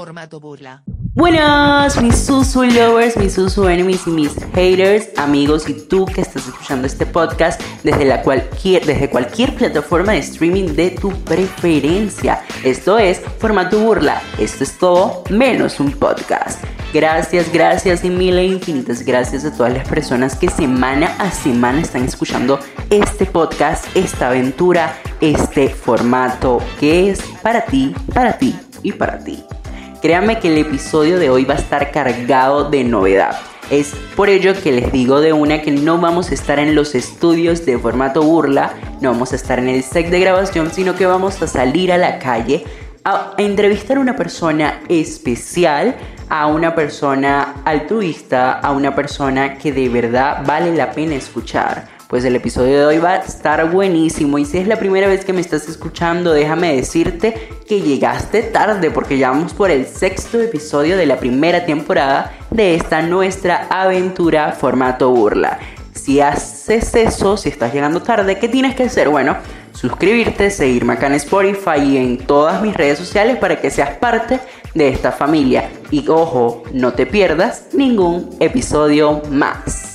Formato burla. Buenas, mis Susu lovers, mis Susu enemies y mis haters, amigos y tú que estás escuchando este podcast desde, la cualquier, desde cualquier plataforma de streaming de tu preferencia. Esto es Formato Burla. Esto es todo menos un podcast. Gracias, gracias y mil e infinitas gracias a todas las personas que semana a semana están escuchando este podcast, esta aventura, este formato que es para ti, para ti y para ti. Créanme que el episodio de hoy va a estar cargado de novedad. Es por ello que les digo de una que no vamos a estar en los estudios de formato burla, no vamos a estar en el set de grabación, sino que vamos a salir a la calle a, entrevistar a una persona especial, a una persona altruista, a una persona que de verdad vale la pena escuchar pues el episodio de hoy va a estar buenísimo y si es la primera vez que me estás escuchando, déjame decirte que llegaste tarde porque ya vamos por el sexto episodio de la primera temporada de esta nuestra aventura formato burla. Si haces eso, si estás llegando tarde, ¿qué tienes que hacer? Bueno, suscribirte, seguirme acá en Spotify y en todas mis redes sociales para que seas parte de esta familia. Y ojo, no te pierdas ningún episodio más.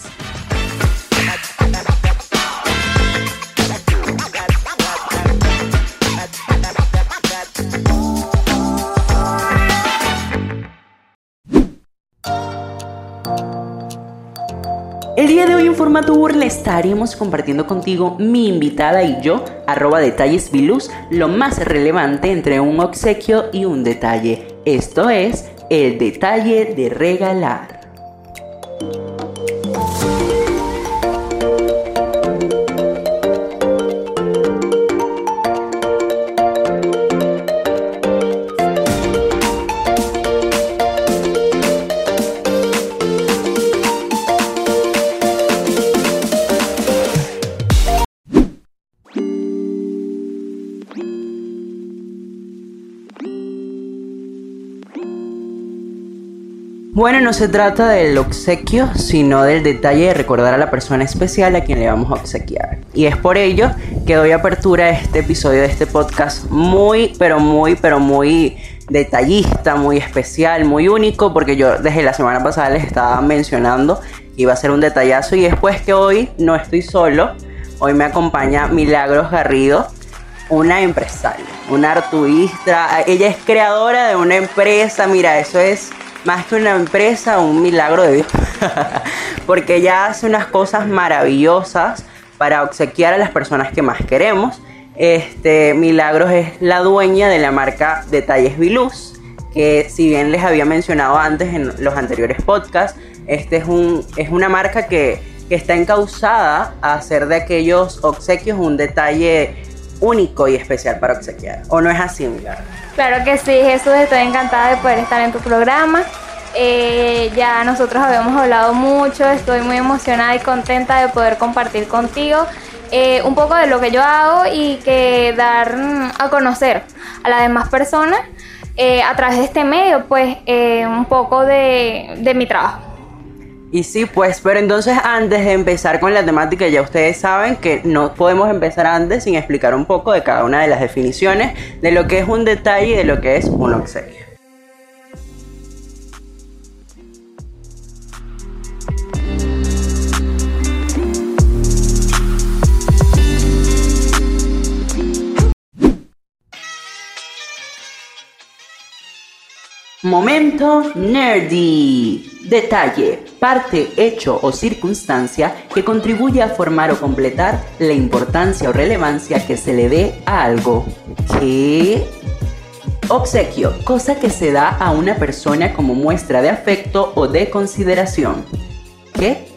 El día de hoy en formato burla estaremos compartiendo contigo mi invitada y yo, arroba detalles lo más relevante entre un obsequio y un detalle. Esto es el detalle de regalar. Bueno, no se trata del obsequio, sino del detalle de recordar a la persona especial a quien le vamos a obsequiar. Y es por ello que doy apertura a este episodio de este podcast muy, pero muy, pero muy detallista, muy especial, muy único, porque yo desde la semana pasada les estaba mencionando que iba a ser un detallazo. Y después que hoy no estoy solo, hoy me acompaña Milagros Garrido, una empresaria, una artuista, ella es creadora de una empresa, mira, eso es más que una empresa, un milagro de Dios. Porque ella hace unas cosas maravillosas para obsequiar a las personas que más queremos. Este Milagros es la dueña de la marca Detalles Viluz, que si bien les había mencionado antes en los anteriores podcasts, este es, un, es una marca que, que está encausada a hacer de aquellos obsequios un detalle único y especial para obsequiar. ¿O no es así, Milagros? Claro que sí, Jesús, estoy encantada de poder estar en tu programa. Eh, ya nosotros habíamos hablado mucho, estoy muy emocionada y contenta de poder compartir contigo eh, un poco de lo que yo hago y que dar mm, a conocer a las demás personas eh, a través de este medio, pues un poco de, de mi trabajo. Y sí, pues, pero entonces antes de empezar con la temática, ya ustedes saben que no podemos empezar antes sin explicar un poco de cada una de las definiciones de lo que es un detalle y de lo que es un obsequio. Momento nerdy. Detalle, parte, hecho o circunstancia que contribuye a formar o completar la importancia o relevancia que se le dé a algo. ¿Qué? Obsequio, cosa que se da a una persona como muestra de afecto o de consideración. ¿Qué?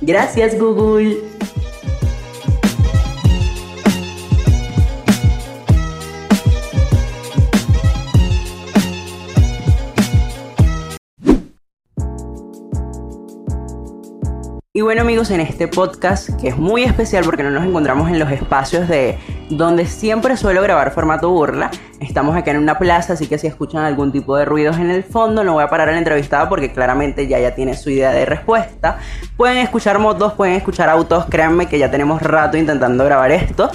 Gracias Google. Y bueno amigos, en este podcast, que es muy especial porque no nos encontramos en los espacios de donde siempre suelo grabar formato burla, estamos acá en una plaza, así que si escuchan algún tipo de ruidos en el fondo, no voy a parar a la entrevistada porque claramente ya ya tiene su idea de respuesta. Pueden escuchar motos, pueden escuchar autos, créanme que ya tenemos rato intentando grabar esto.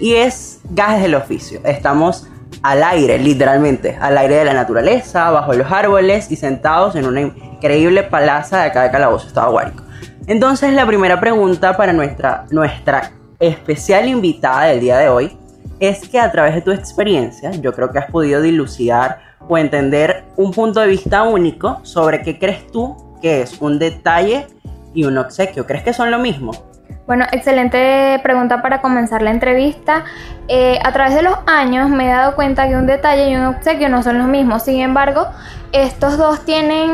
Y es gajes del oficio. Estamos al aire, literalmente, al aire de la naturaleza, bajo los árboles y sentados en una increíble palaza de acá de Calabozo, Estado Guárico. Entonces la primera pregunta para nuestra, nuestra especial invitada del día de hoy es que a través de tu experiencia yo creo que has podido dilucidar o entender un punto de vista único sobre qué crees tú que es un detalle y un obsequio. ¿Crees que son lo mismo? Bueno, excelente pregunta para comenzar la entrevista. Eh, a través de los años me he dado cuenta que un detalle y un obsequio no son los mismos. Sin embargo, estos dos tienen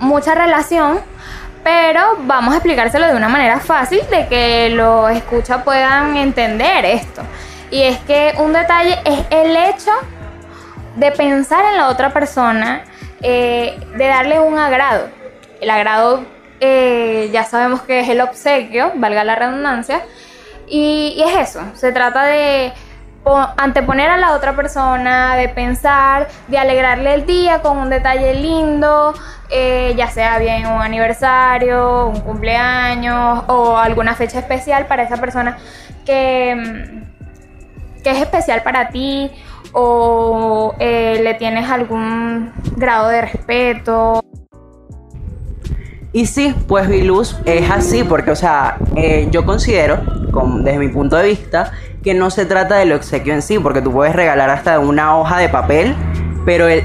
mucha relación, pero vamos a explicárselo de una manera fácil de que los escucha puedan entender esto. Y es que un detalle es el hecho de pensar en la otra persona, eh, de darle un agrado. El agrado eh, ya sabemos que es el obsequio, valga la redundancia, y, es eso, se trata de anteponer a la otra persona, de pensar, de alegrarle el día con un detalle lindo, eh, ya sea bien un aniversario, un cumpleaños o alguna fecha especial para esa persona que, mm, que es especial para ti o eh, le tienes algún grado de respeto. Y sí, pues Viluz es así, porque, o sea, eh, yo considero, desde mi punto de vista, que no se trata del obsequio en sí, porque tú puedes regalar hasta una hoja de papel, pero el,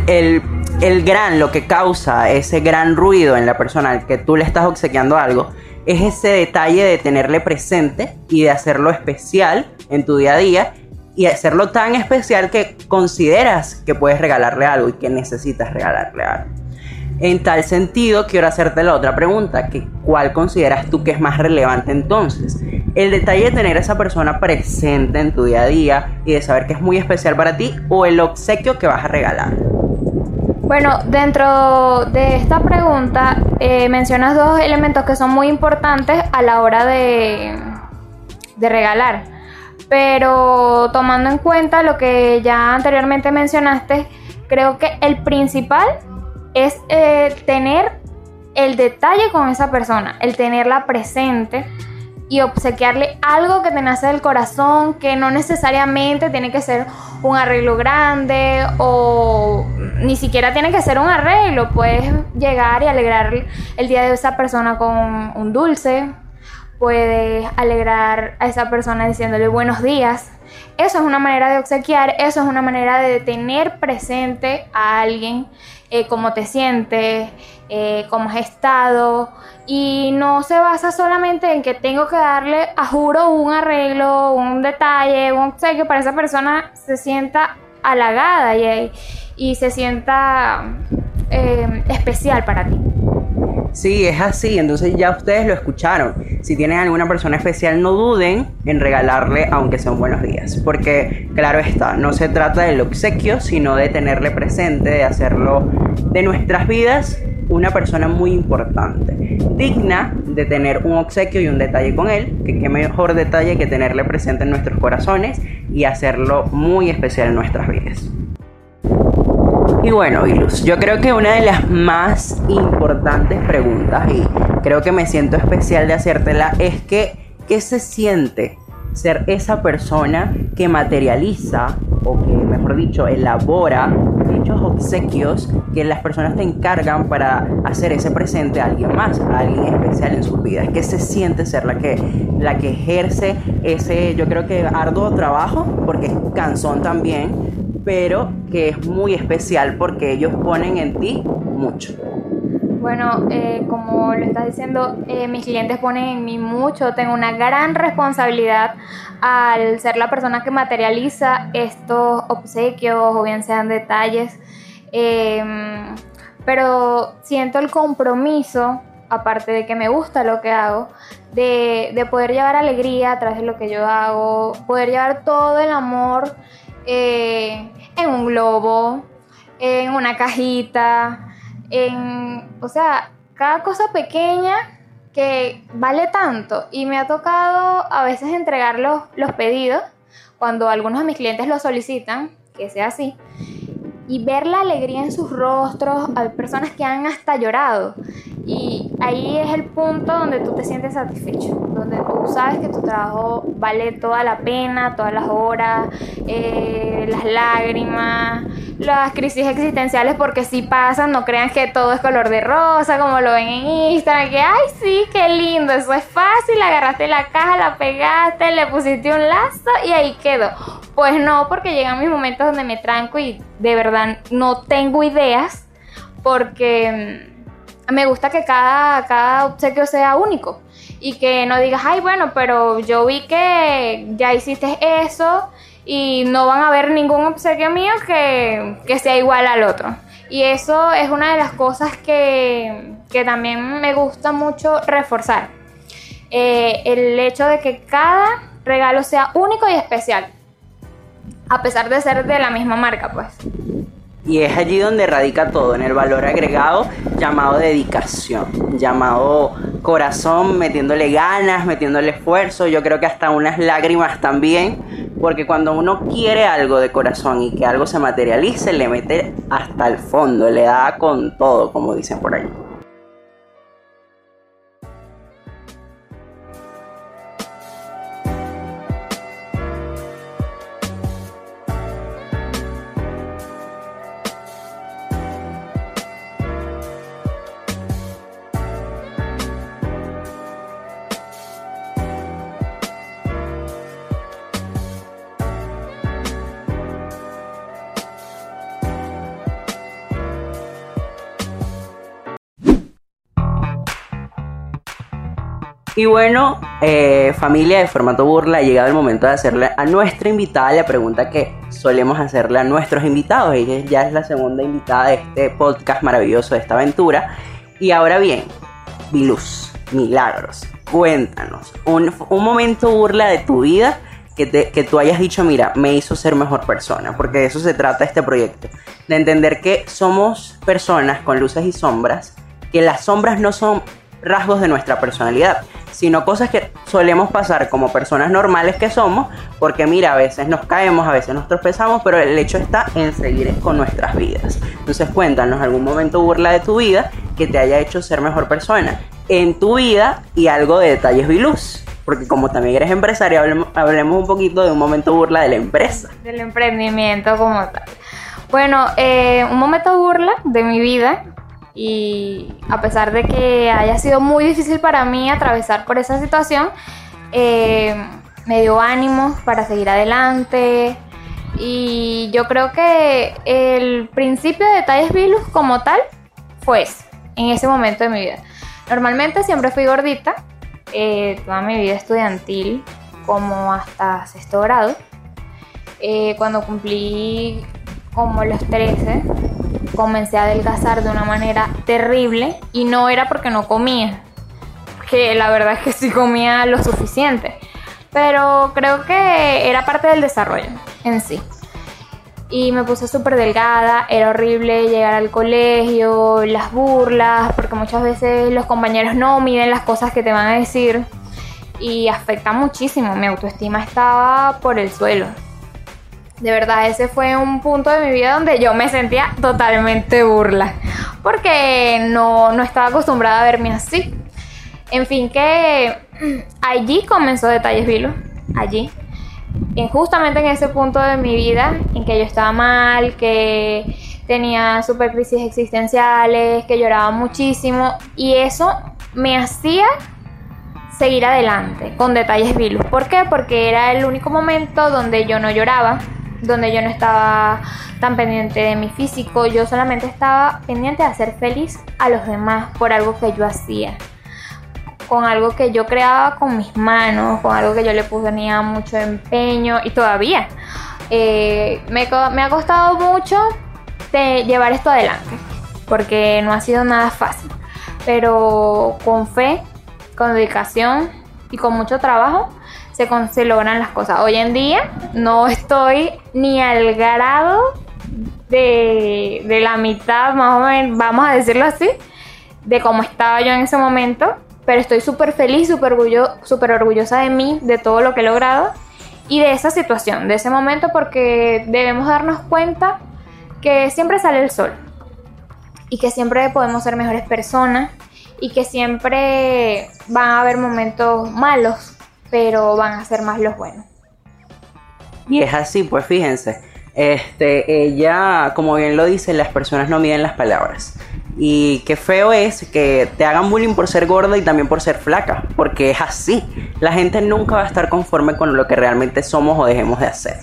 el, gran, lo que causa ese gran ruido en la persona que tú le estás obsequiando algo, es ese detalle de tenerle presente y de hacerlo especial en tu día a día y hacerlo tan especial que consideras que puedes regalarle algo y que necesitas regalarle algo. En tal sentido, quiero hacerte la otra pregunta, que ¿cuál consideras tú que es más relevante entonces? El detalle de tener a esa persona presente en tu día a día y de saber que es muy especial para ti o el obsequio que vas a regalar. Bueno, dentro de esta pregunta eh, mencionas dos elementos que son muy importantes a la hora de, de regalar. Pero tomando en cuenta lo que ya anteriormente mencionaste, creo que el principal es eh, tener el detalle con esa persona, el tenerla presente y obsequiarle algo que te nace del corazón, que no necesariamente tiene que ser un arreglo grande o ni siquiera tiene que ser un arreglo, puedes llegar y alegrar el día de esa persona con un dulce, puedes alegrar a esa persona diciéndole buenos días. Eso es una manera de obsequiar, eso es una manera de tener presente a alguien eh, cómo te sientes, eh, cómo has estado. Y no se basa solamente en que tengo que darle, a juro, un arreglo, un detalle, un obsequio para esa persona se sienta halagada y, y se sienta eh, especial para ti. Sí, es así, entonces ya ustedes lo escucharon. Si tienen alguna persona especial, no duden en regalarle, aunque sean buenos días. Porque, claro está, no se trata del obsequio, sino de tenerle presente, de hacerlo de nuestras vidas una persona muy importante, digna de tener un obsequio y un detalle con él, que qué mejor detalle que tenerle presente en nuestros corazones y hacerlo muy especial en nuestras vidas. Y bueno, Ilus, yo creo que una de las más importantes preguntas, y creo que me siento especial de hacértela, es que, ¿qué se siente ser esa persona que materializa, o que, mejor dicho, elabora dichos obsequios que las personas te encargan para hacer ese presente a alguien más, a alguien especial en sus vidas? ¿Qué se siente ser la que, la que ejerce ese, yo creo que arduo trabajo, porque es cansón también, pero que es muy especial porque ellos ponen en ti mucho. Bueno, eh, como lo estás diciendo, eh, mis clientes ponen en mí mucho, tengo una gran responsabilidad al ser la persona que materializa estos obsequios o bien sean detalles, em, pero siento el compromiso, aparte de que me gusta lo que hago, de, de poder llevar alegría a través de lo que yo hago, poder llevar todo el amor eh, en un globo, en una cajita, en, o sea, cada cosa pequeña que vale tanto. Y me ha tocado a veces entregar los, los pedidos cuando algunos de mis clientes lo solicitan, que sea así, y ver la alegría en sus rostros, hay personas que han hasta llorado. Y ahí es el punto donde tú te sientes satisfecho, donde tú sabes que tu trabajo vale toda la pena, todas las horas, eh, las lágrimas, las crisis existenciales, porque si pasan, no crean que todo es color de rosa, como lo ven en Instagram, que ay, sí, qué lindo, eso es fácil, agarraste la caja, la pegaste, le pusiste un lazo y ahí quedó. Pues no, porque llegan mis momentos donde me tranco y de verdad no tengo ideas, porque mm, me gusta que cada, cada obsequio sea único y que no digas, ay, bueno, pero yo vi que ya hiciste eso y no van a ver ningún obsequio mío que, sea igual al otro. Y eso es una de las cosas que, también me gusta mucho reforzar. Eh, el hecho de que cada regalo sea único y especial, a pesar de ser de la misma marca, pues. Y es allí donde radica todo, en el valor agregado llamado dedicación, llamado corazón, metiéndole ganas, metiéndole esfuerzo, yo creo que hasta unas lágrimas también, porque cuando uno quiere algo de corazón y que algo se materialice, le mete hasta el fondo, le da con todo, como dicen por ahí. Y bueno, eh, familia de formato burla, ha llegado el momento de hacerle a nuestra invitada la pregunta que solemos hacerle a nuestros invitados. Ella ya es la segunda invitada de este podcast maravilloso, de esta aventura. Y ahora bien, Viluz, Milagros, cuéntanos, un, momento burla de tu vida que, que, tú hayas dicho, mira, me hizo ser mejor persona, porque de eso se trata este proyecto, de entender que somos personas con luces y sombras, que las sombras no son rasgos de nuestra personalidad, sino cosas que solemos pasar como personas normales que somos, porque mira, a veces nos caemos, a veces nos tropezamos, pero el hecho está en seguir con nuestras vidas. Entonces cuéntanos algún momento burla de tu vida que te haya hecho ser mejor persona en tu vida y algo de detalles viluz. Porque como también eres empresaria, hablemos, un poquito de un momento burla de la empresa. Del emprendimiento como tal. Bueno, eh, un momento burla de mi vida y a pesar de que haya sido muy difícil para mí atravesar por esa situación, eh, me dio ánimo para seguir adelante. Y yo creo que el principio de Detalles Vilus como tal fue en ese momento de mi vida. Normalmente siempre fui gordita, eh, toda mi vida estudiantil, como hasta sexto grado. Eh, cuando cumplí como los 13, comencé a adelgazar de una manera terrible y no era porque no comía, que la verdad es que sí comía lo suficiente, pero creo que era parte del desarrollo en sí. Y me puse súper delgada, era horrible llegar al colegio, las burlas, porque muchas veces los compañeros no miden las cosas que te van a decir y afecta muchísimo, mi autoestima estaba por el suelo. De verdad, ese fue un punto de mi vida donde yo me sentía totalmente burla, porque no, estaba acostumbrada a verme así. En fin, que allí comenzó Detalles Vilo, allí. En justamente en ese punto de mi vida en que yo estaba mal, que tenía super crisis existenciales, que lloraba muchísimo y eso me hacía seguir adelante con detalles vilos. ¿Por qué? Porque era el único momento donde yo no lloraba, donde yo no estaba tan pendiente de mi físico, yo solamente estaba pendiente de hacer feliz a los demás por algo que yo hacía, con algo que yo creaba con mis manos, con algo que yo le ponía mucho empeño y todavía. Eh, me, me ha costado mucho de llevar esto adelante, porque no ha sido nada fácil, pero con fe, con dedicación y con mucho trabajo se, se logran las cosas. Hoy en día no estoy ni al grado de, de la mitad, más o menos, vamos a decirlo así, de cómo estaba yo en ese momento, pero estoy súper feliz, súper super orgullosa de mí, de todo lo que he logrado y de esa situación, de ese momento, porque debemos darnos cuenta que siempre sale el sol y que siempre podemos ser mejores personas y que siempre van a haber momentos malos pero van a ser más los buenos. Y es así, pues fíjense. Este, ella, como bien lo dice, las personas no miden las palabras. Y qué feo es que te hagan bullying por ser gorda y también por ser flaca, porque es así. La gente nunca va a estar conforme con lo que realmente somos o dejemos de hacer.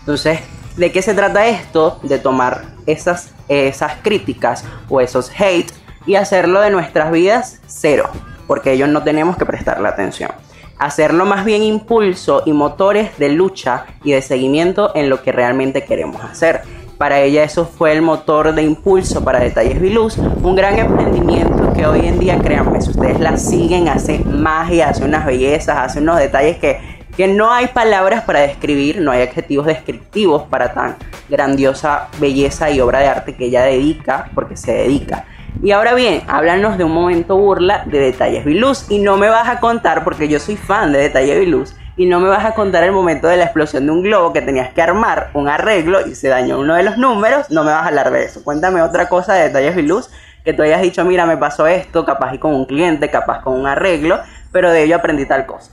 Entonces, ¿de qué se trata esto? De tomar esas, esas críticas o esos hate y hacerlo de nuestras vidas cero, porque ellos no tenemos que prestarle atención hacerlo más bien impulso y motores de lucha y de seguimiento en lo que realmente queremos hacer. Para ella eso fue el motor de impulso para Detalles Viluz, un gran emprendimiento que hoy en día, créanme, si ustedes la siguen, hace magia, hace unas bellezas, hace unos detalles que, que no hay palabras para describir, no hay adjetivos descriptivos para tan grandiosa belleza y obra de arte que ella dedica, porque se dedica. Y ahora bien, háblanos de un momento burla de Detalles Viluz. Y no me vas a contar, porque yo soy fan de Detalles Viluz, y no me vas a contar el momento de la explosión de un globo que tenías que armar un arreglo y se dañó uno de los números. No me vas a hablar de eso. Cuéntame otra cosa de Detalles Viluz que tú hayas dicho, mira, me pasó esto, capaz y con un cliente, capaz con un arreglo, pero de ello aprendí tal cosa.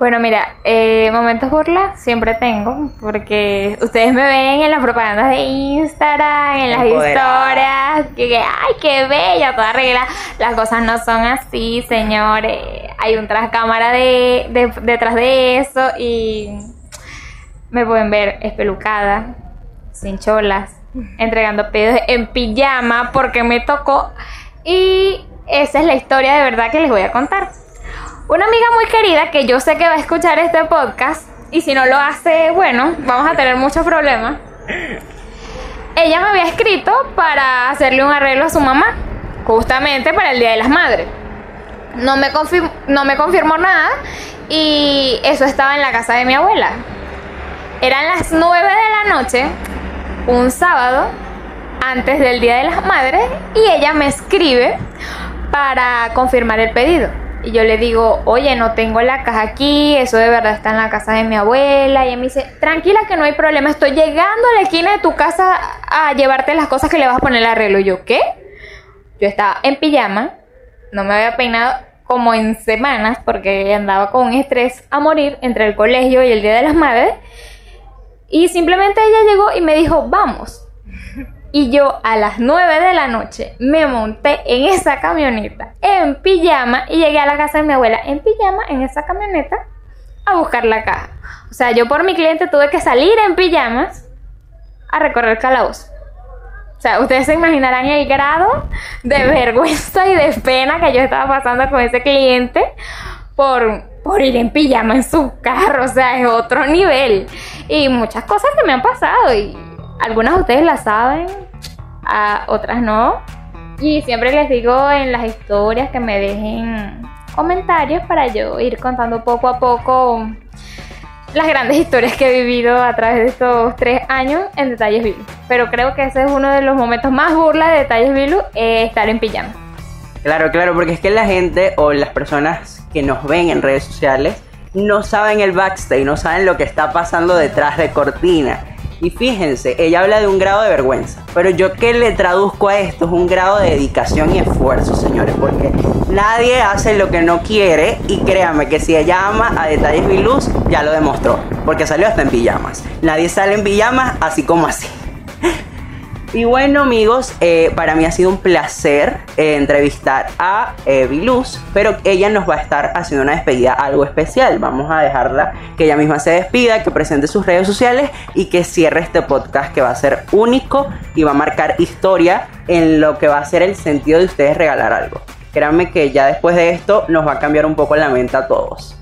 Bueno, mira, eh, momentos burla siempre tengo, porque ustedes me ven en las propagandas de Instagram, en las historias, que, ay, qué bella, toda regla. Las cosas no son así, señores. Hay un tras cámara de, detrás de eso y me pueden ver espelucada, sin cholas, entregando pedidos en pijama porque me tocó. Y esa es la historia de verdad que les voy a contar. Una amiga muy querida que yo sé que va a escuchar este podcast y si no lo hace, bueno, vamos a tener muchos problemas. Ella me había escrito para hacerle un arreglo a su mamá, justamente para el Día de las Madres. No me, no me confirmó nada y eso estaba en la casa de mi abuela. Eran las 9 de la noche, un sábado, antes del Día de las Madres, y ella me escribe para confirmar el pedido. Y yo le digo, oye, no tengo la caja aquí, eso de verdad está en la casa de mi abuela. Y ella me dice, tranquila que no hay problema, estoy llegando a la esquina de tu casa a llevarte las cosas que le vas a poner el arreglo. Y yo, ¿qué? Yo estaba en pijama, no me había peinado como en semanas porque andaba con un estrés a morir entre el colegio y el Día de las Madres. Y simplemente ella llegó y me dijo, vamos. Y yo a las 9 de la noche me monté en esa camioneta en pijama y llegué a la casa de mi abuela en pijama en esa camioneta a buscar la caja. O sea, yo por mi cliente tuve que salir en pijamas a recorrer calabozo. O sea, ustedes se imaginarán el grado de vergüenza y de pena que yo estaba pasando con ese cliente por, por ir en pijama en su carro. O sea, es otro nivel. Y muchas cosas que me han pasado y algunas de ustedes las saben, a otras no. Y siempre les digo en las historias que me dejen comentarios para yo ir contando poco a poco las grandes historias que he vivido a través de estos tres años en Detalles Vilu. Pero creo que ese es uno de los momentos más burlas de Detalles Vilu, estar en pijama. Claro, claro, porque es que la gente o las personas que nos ven en redes sociales no saben el backstage, no saben lo que está pasando detrás de cortina. Y fíjense, ella habla de un grado de vergüenza. Pero yo que le traduzco a esto es un grado de dedicación y esfuerzo, señores. Porque nadie hace lo que no quiere. Y créanme que si ella ama a Detalles Mi Luz, ya lo demostró. Porque salió hasta en pijamas. Nadie sale en pijamas así como así. Y bueno amigos, eh, para mí ha sido un placer eh, entrevistar a eh, Viluz, pero ella nos va a estar haciendo una despedida algo especial. Vamos a dejarla que ella misma se despida, que presente sus redes sociales y que cierre este podcast que va a ser único y va a marcar historia en lo que va a ser el sentido de ustedes regalar algo. Créanme que ya después de esto nos va a cambiar un poco la mente a todos.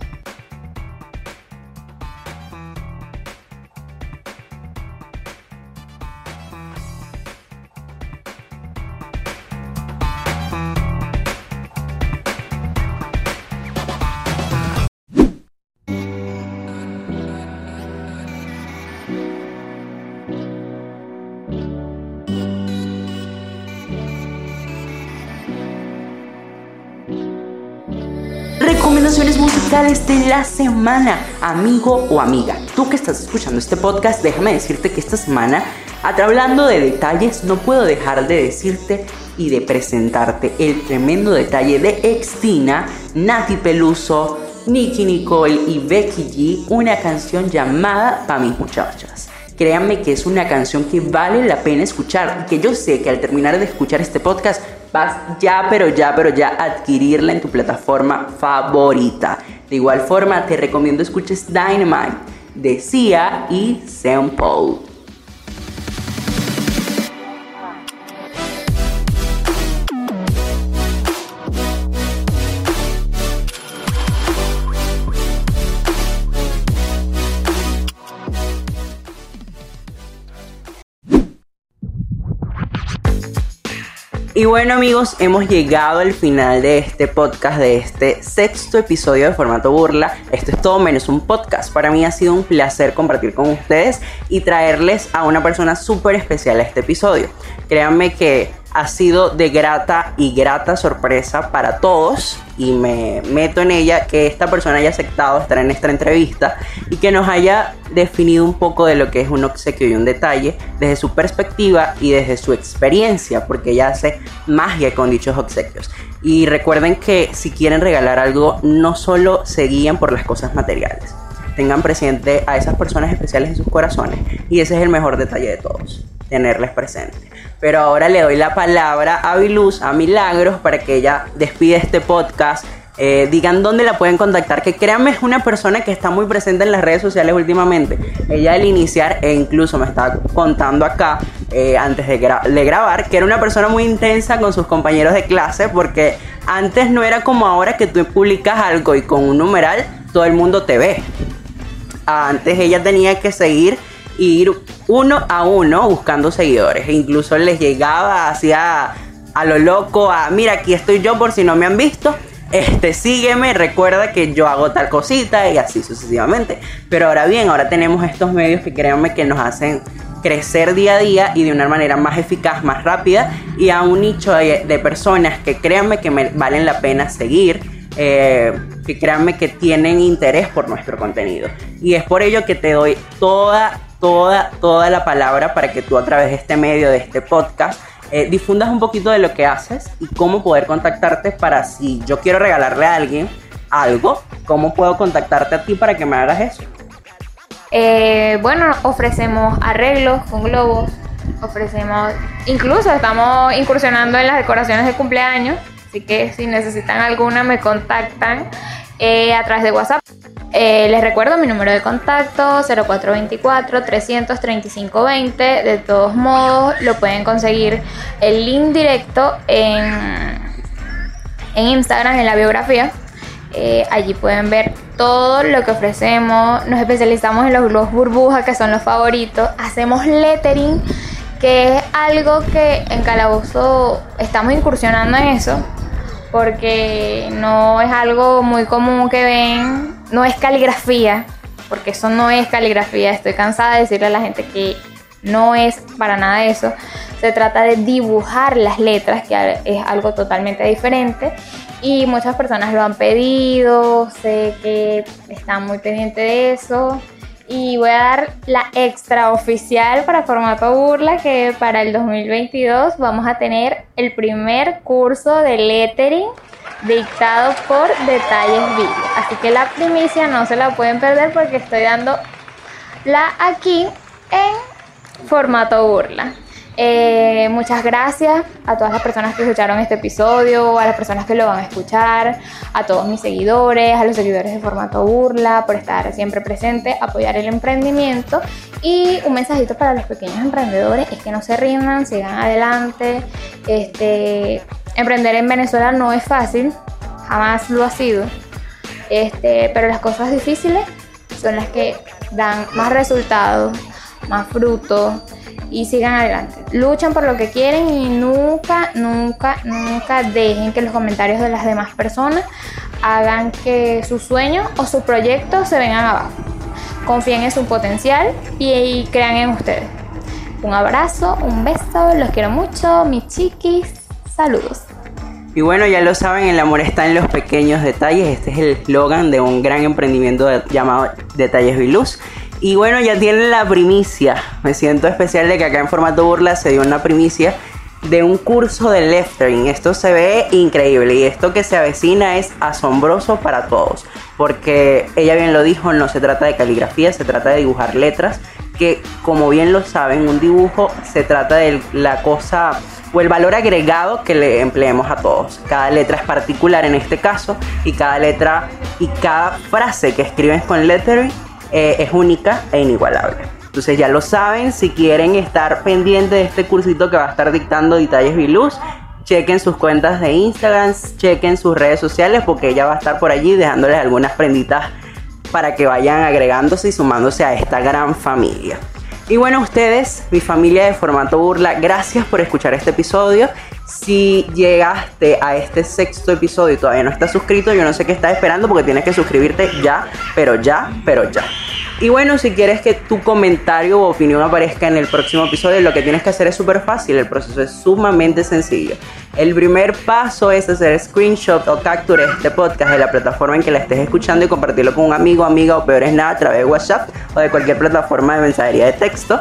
De la semana, amigo o amiga. Tú que estás escuchando este podcast, déjame decirte que esta semana, hablando de detalles, no puedo dejar de decirte y de presentarte el tremendo detalle de Extina, Nati Peluso, Nicky Nicole y Becky G una canción llamada Pa' mis muchachas. Créanme que es una canción que vale la pena escuchar y que yo sé que al terminar de escuchar este podcast vas ya, pero ya, pero ya adquirirla en tu plataforma favorita. De igual forma, te recomiendo escuches Dynamite de Sia y Sean Y bueno amigos, hemos llegado al final de este podcast, de este sexto episodio de formato burla. Esto es todo menos un podcast. Para mí ha sido un placer compartir con ustedes y traerles a una persona súper especial a este episodio. Créanme que ha sido de grata y grata sorpresa para todos y me meto en ella que esta persona haya aceptado estar en esta entrevista y que nos haya definido un poco de lo que es un obsequio y un detalle desde su perspectiva y desde su experiencia, porque ella hace magia con dichos obsequios. Y recuerden que si quieren regalar algo, no solo se guían por las cosas materiales, tengan presente a esas personas especiales en sus corazones y ese es el mejor detalle de todos tenerles presente. Pero ahora le doy la palabra a Viluz, a Milagros, para que ella despide este podcast. Eh, digan dónde la pueden contactar, que créanme es una persona que está muy presente en las redes sociales últimamente. Ella al iniciar, e incluso me estaba contando acá, eh, antes de, de grabar, que era una persona muy intensa con sus compañeros de clase, porque antes no era como ahora que tú publicas algo y con un numeral todo el mundo te ve. Antes ella tenía que seguir ir uno a uno buscando seguidores. E incluso les llegaba hacia a lo loco a, mira, aquí estoy yo por si no me han visto. Este, sígueme, recuerda que yo hago tal cosita y así sucesivamente. Pero ahora bien, ahora tenemos estos medios que créanme que nos hacen crecer día a día y de una manera más eficaz, más rápida y a un nicho de, personas que créanme que me valen la pena seguir, eh, que créanme que tienen interés por nuestro contenido. Y es por ello que te doy toda toda, toda la palabra para que tú a través de este medio, de este podcast, eh, difundas un poquito de lo que haces y cómo poder contactarte para si yo quiero regalarle a alguien algo, cómo puedo contactarte a ti para que me hagas eso. Eh, bueno, ofrecemos arreglos con globos, ofrecemos, incluso estamos incursionando en las decoraciones de cumpleaños, así que si necesitan alguna me contactan eh, a través de WhatsApp. Eh, les recuerdo mi número de contacto 0424-335-20. De todos modos, lo pueden conseguir el link directo en, en Instagram, en la biografía. Eh, allí pueden ver todo lo que ofrecemos. Nos especializamos en los globos burbuja, que son los favoritos. Hacemos lettering, que es algo que en Calabozo estamos incursionando en eso porque no es algo muy común que ven, no es caligrafía, porque eso no es caligrafía, estoy cansada de decirle a la gente que no es para nada eso, se trata de dibujar las letras, que es algo totalmente diferente y muchas personas lo han pedido, sé que están muy pendientes de eso y voy a dar la extra oficial para formato burla que para el 2022 vamos a tener el primer curso de lettering dictado por Detalles Video. Así que la primicia no se la pueden perder porque estoy dando la aquí en formato burla. Eh, muchas gracias a todas las personas que escucharon este episodio, a las personas que lo van a escuchar, a todos mis seguidores, a los seguidores de formato burla, por estar siempre presente, apoyar el emprendimiento. Y un mensajito para los pequeños emprendedores es que no se rindan, sigan adelante. Este, emprender en Venezuela no es fácil, jamás lo ha sido. Este, pero las cosas difíciles son las que dan más resultados, más frutos y sigan adelante. Luchan por lo que quieren y nunca, nunca, nunca dejen que los comentarios de las demás personas hagan que su sueño o su proyecto se vengan abajo. Confíen en su potencial y, crean en ustedes. Un abrazo, un beso, los quiero mucho, mis chiquis. Saludos. Y bueno, ya lo saben, el amor está en los pequeños detalles. Este es el eslogan de un gran emprendimiento llamado Detalles Viluz. Y bueno, ya tienen la primicia. Me siento especial de que acá en formato burla se dio una primicia de un curso de lettering. Esto se ve increíble y esto que se avecina es asombroso para todos, porque ella bien lo dijo, no se trata de caligrafía, se trata de dibujar letras, que como bien lo saben, un dibujo se trata de la cosa o el valor agregado que le empleemos a todos. Cada letra es particular en este caso y cada letra y cada frase que escribes con lettering eh, es única e inigualable. Entonces ya lo saben, si quieren estar pendientes de este cursito que va a estar dictando Detalles Viluz, chequen sus cuentas de Instagram, chequen sus redes sociales porque ella va a estar por allí dejándoles algunas prenditas para que vayan agregándose y sumándose a esta gran familia. Y bueno, ustedes, mi familia de formato burla, gracias por escuchar este episodio. Si llegaste a este sexto episodio y todavía no estás suscrito, yo no sé qué estás esperando porque tienes que suscribirte ya, pero ya, pero ya. Y bueno, si quieres que tu comentario o opinión aparezca en el próximo episodio, lo que tienes que hacer es súper fácil, el proceso es sumamente sencillo. El primer paso es hacer screenshot o capture este podcast de la plataforma en que la estés escuchando y compartirlo con un amigo, amiga o peor es nada a través de WhatsApp o de cualquier plataforma de mensajería de texto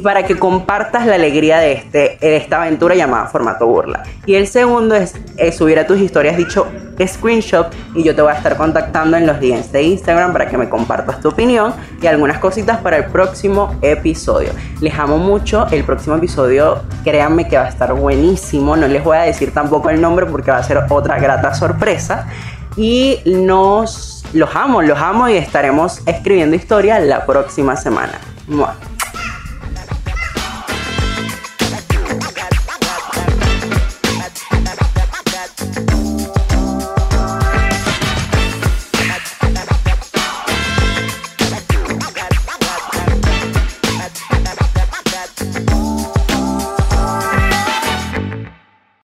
para que compartas la alegría de, este, de esta aventura llamada formato burla. Y el segundo es, subir a tus historias dicho screenshot y yo te voy a estar contactando en los DMs de Instagram para que me compartas tu opinión y algunas cositas para el próximo episodio. Les amo mucho, el próximo episodio créanme que va a estar buenísimo, no les voy a decir tampoco el nombre porque va a ser otra grata sorpresa. Y nos los amo, los amo y estaremos escribiendo historia la próxima semana.